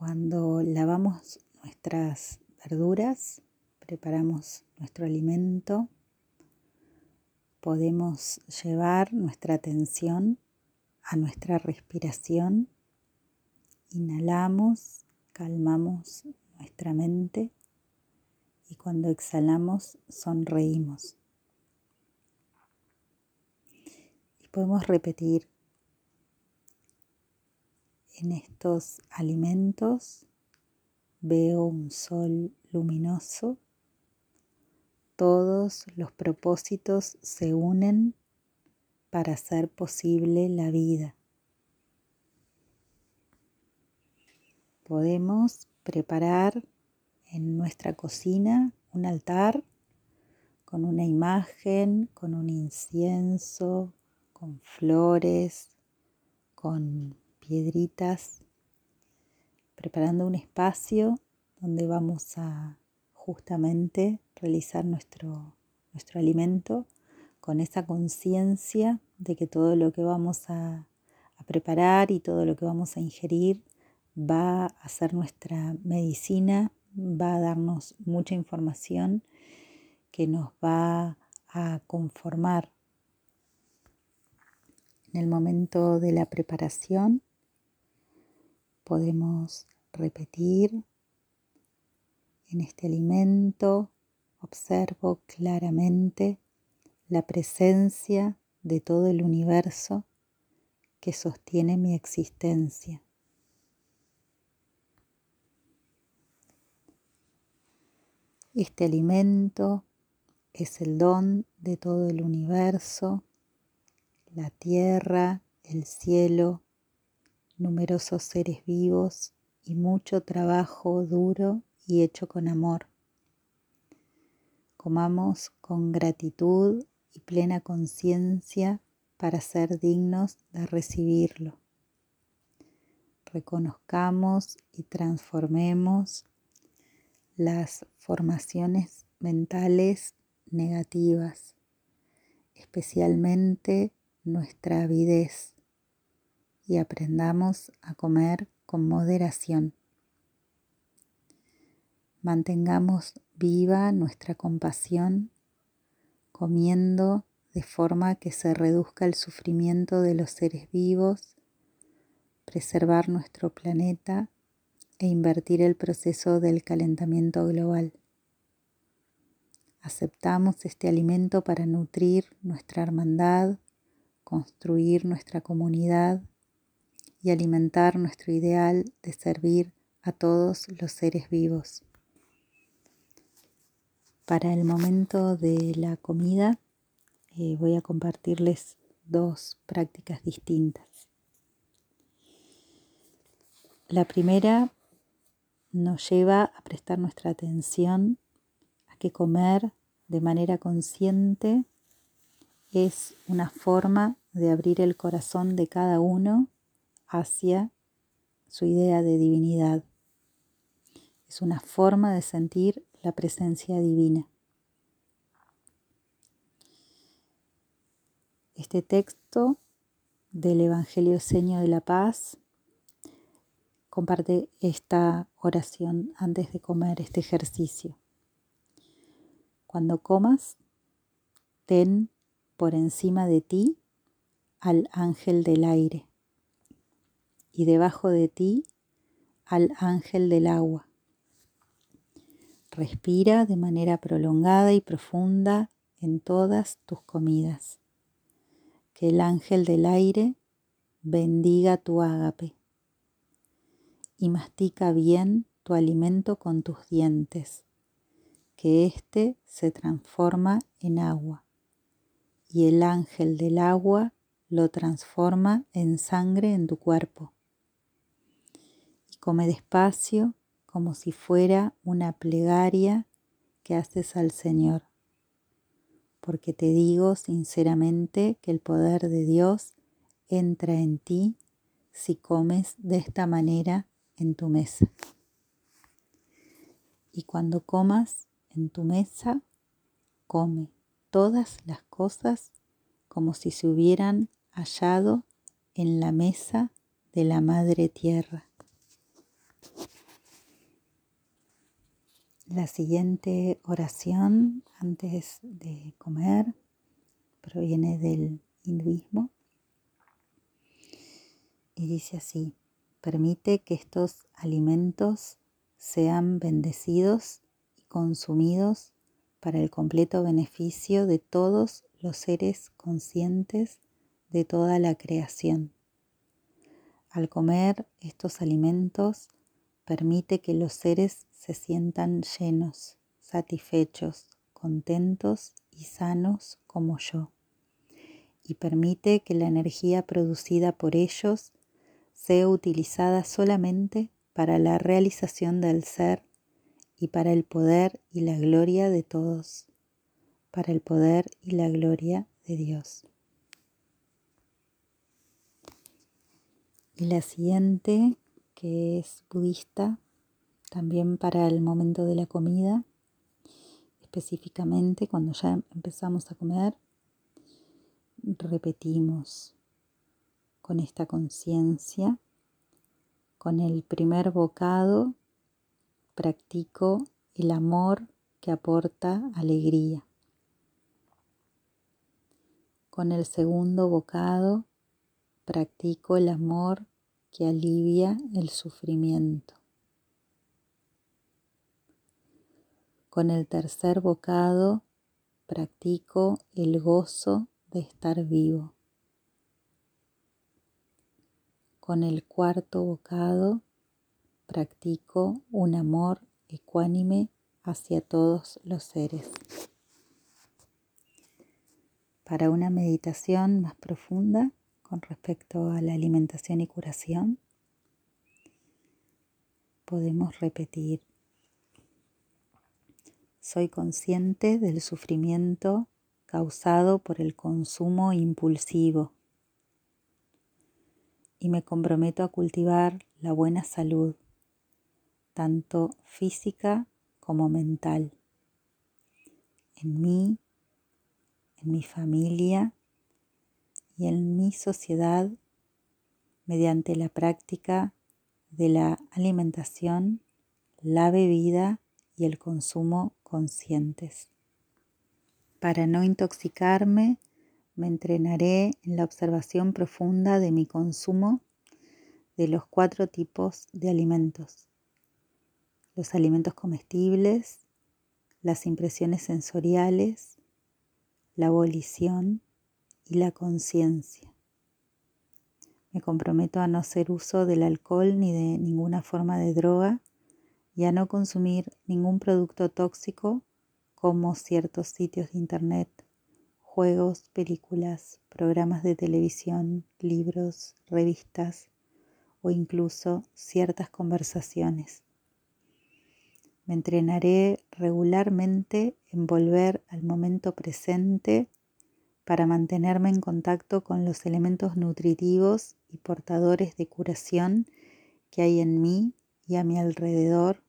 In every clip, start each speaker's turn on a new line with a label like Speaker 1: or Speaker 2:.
Speaker 1: Cuando lavamos nuestras verduras, preparamos nuestro alimento, podemos llevar nuestra atención a nuestra respiración. Inhalamos, calmamos nuestra mente y cuando exhalamos sonreímos. Y podemos repetir en estos alimentos veo un sol luminoso. Todos los propósitos se unen para hacer posible la vida. Podemos preparar en nuestra cocina un altar con una imagen, con un incienso, con flores, con piedritas, preparando un espacio donde vamos a justamente realizar nuestro, nuestro alimento con esa conciencia de que todo lo que vamos a, a, preparar y todo lo que vamos a ingerir va a ser nuestra medicina, va a darnos mucha información que nos va a conformar. En el momento de la preparación podemos repetir en este alimento, observo claramente la presencia de todo el universo que sostiene mi existencia. Este alimento es el don de todo el universo, la tierra, el cielo, numerosos seres vivos y mucho trabajo duro y hecho con amor. Comamos con gratitud y plena conciencia para ser dignos de recibirlo. Reconozcamos y transformemos las formaciones mentales negativas, especialmente nuestra avidez, y aprendamos a comer con moderación. Mantengamos viva nuestra compasión comiendo de forma que se reduzca el sufrimiento de los seres vivos, preservar nuestro planeta e invertir el proceso del calentamiento global. Aceptamos este alimento para nutrir nuestra hermandad, construir nuestra comunidad y alimentar nuestro ideal de servir a todos los seres vivos. Para el momento de la comida eh, voy a compartirles dos prácticas distintas. La primera nos lleva a prestar nuestra atención a que comer de manera consciente es una forma de abrir el corazón de cada uno hacia su idea de divinidad. Es una forma de sentir la presencia divina. Este texto del Evangelio Seño de la Paz comparte esta oración antes de comer este ejercicio. Cuando comas, ten por encima de ti al ángel del aire y debajo de ti al ángel del agua. Respira de manera prolongada y profunda en todas tus comidas. Que el ángel del aire bendiga tu ágape y mastica bien tu alimento con tus dientes, que éste se transforma en agua, y el ángel del agua lo transforma en sangre en tu cuerpo. Come despacio como si fuera una plegaria que haces al Señor, porque te digo sinceramente que el poder de Dios entra en ti si comes de esta manera en tu mesa. Y cuando comas en tu mesa, come todas las cosas como si se hubieran hallado en la mesa de la Madre Tierra. La siguiente oración antes de comer proviene del hinduismo y dice así, permite que estos alimentos sean bendecidos y consumidos para el completo beneficio de todos los seres conscientes de toda la creación. Al comer estos alimentos, permite que los seres se sientan llenos, satisfechos, contentos y sanos como yo. Y permite que la energía producida por ellos sea utilizada solamente para la realización del ser y para el poder y la gloria de todos, para el poder y la gloria de Dios. Y la siguiente, que es budista, también para el momento de la comida, específicamente cuando ya empezamos a comer, repetimos con esta conciencia, con el primer bocado, practico el amor que aporta alegría. Con el segundo bocado, practico el amor que alivia el sufrimiento. Con el tercer bocado practico el gozo de estar vivo. Con el cuarto bocado practico un amor ecuánime hacia todos los seres. Para una meditación más profunda con respecto a la alimentación y curación, podemos repetir soy consciente del sufrimiento causado por el consumo impulsivo. Y me comprometo a cultivar la buena salud, tanto física como mental, en mí, en mi familia y en mi sociedad mediante la práctica de la alimentación, la bebida y el consumo conscientes. Para no intoxicarme, me entrenaré en la observación profunda de mi consumo de los cuatro tipos de alimentos. Los alimentos comestibles, las impresiones sensoriales, la abolición y la conciencia. Me comprometo a no hacer uso del alcohol ni de ninguna forma de droga y a no consumir ningún producto tóxico como ciertos sitios de internet, juegos, películas, programas de televisión, libros, revistas o incluso ciertas conversaciones. Me entrenaré regularmente en volver al momento presente para mantenerme en contacto con los elementos nutritivos y portadores de curación que hay en mí y a mi alrededor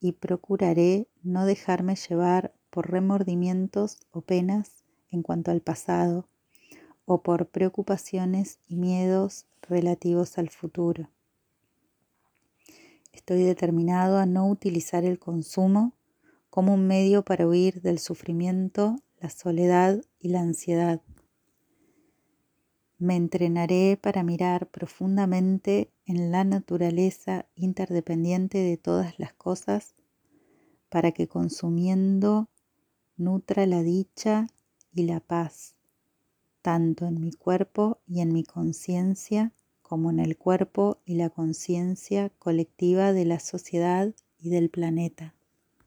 Speaker 1: y procuraré no dejarme llevar por remordimientos o penas en cuanto al pasado o por preocupaciones y miedos relativos al futuro. Estoy determinado a no utilizar el consumo como un medio para huir del sufrimiento, la soledad y la ansiedad. Me entrenaré para mirar profundamente en la naturaleza interdependiente de todas las cosas para que consumiendo nutra la dicha y la paz, tanto en mi cuerpo y en mi conciencia como en el cuerpo y la conciencia colectiva de la sociedad y del planeta.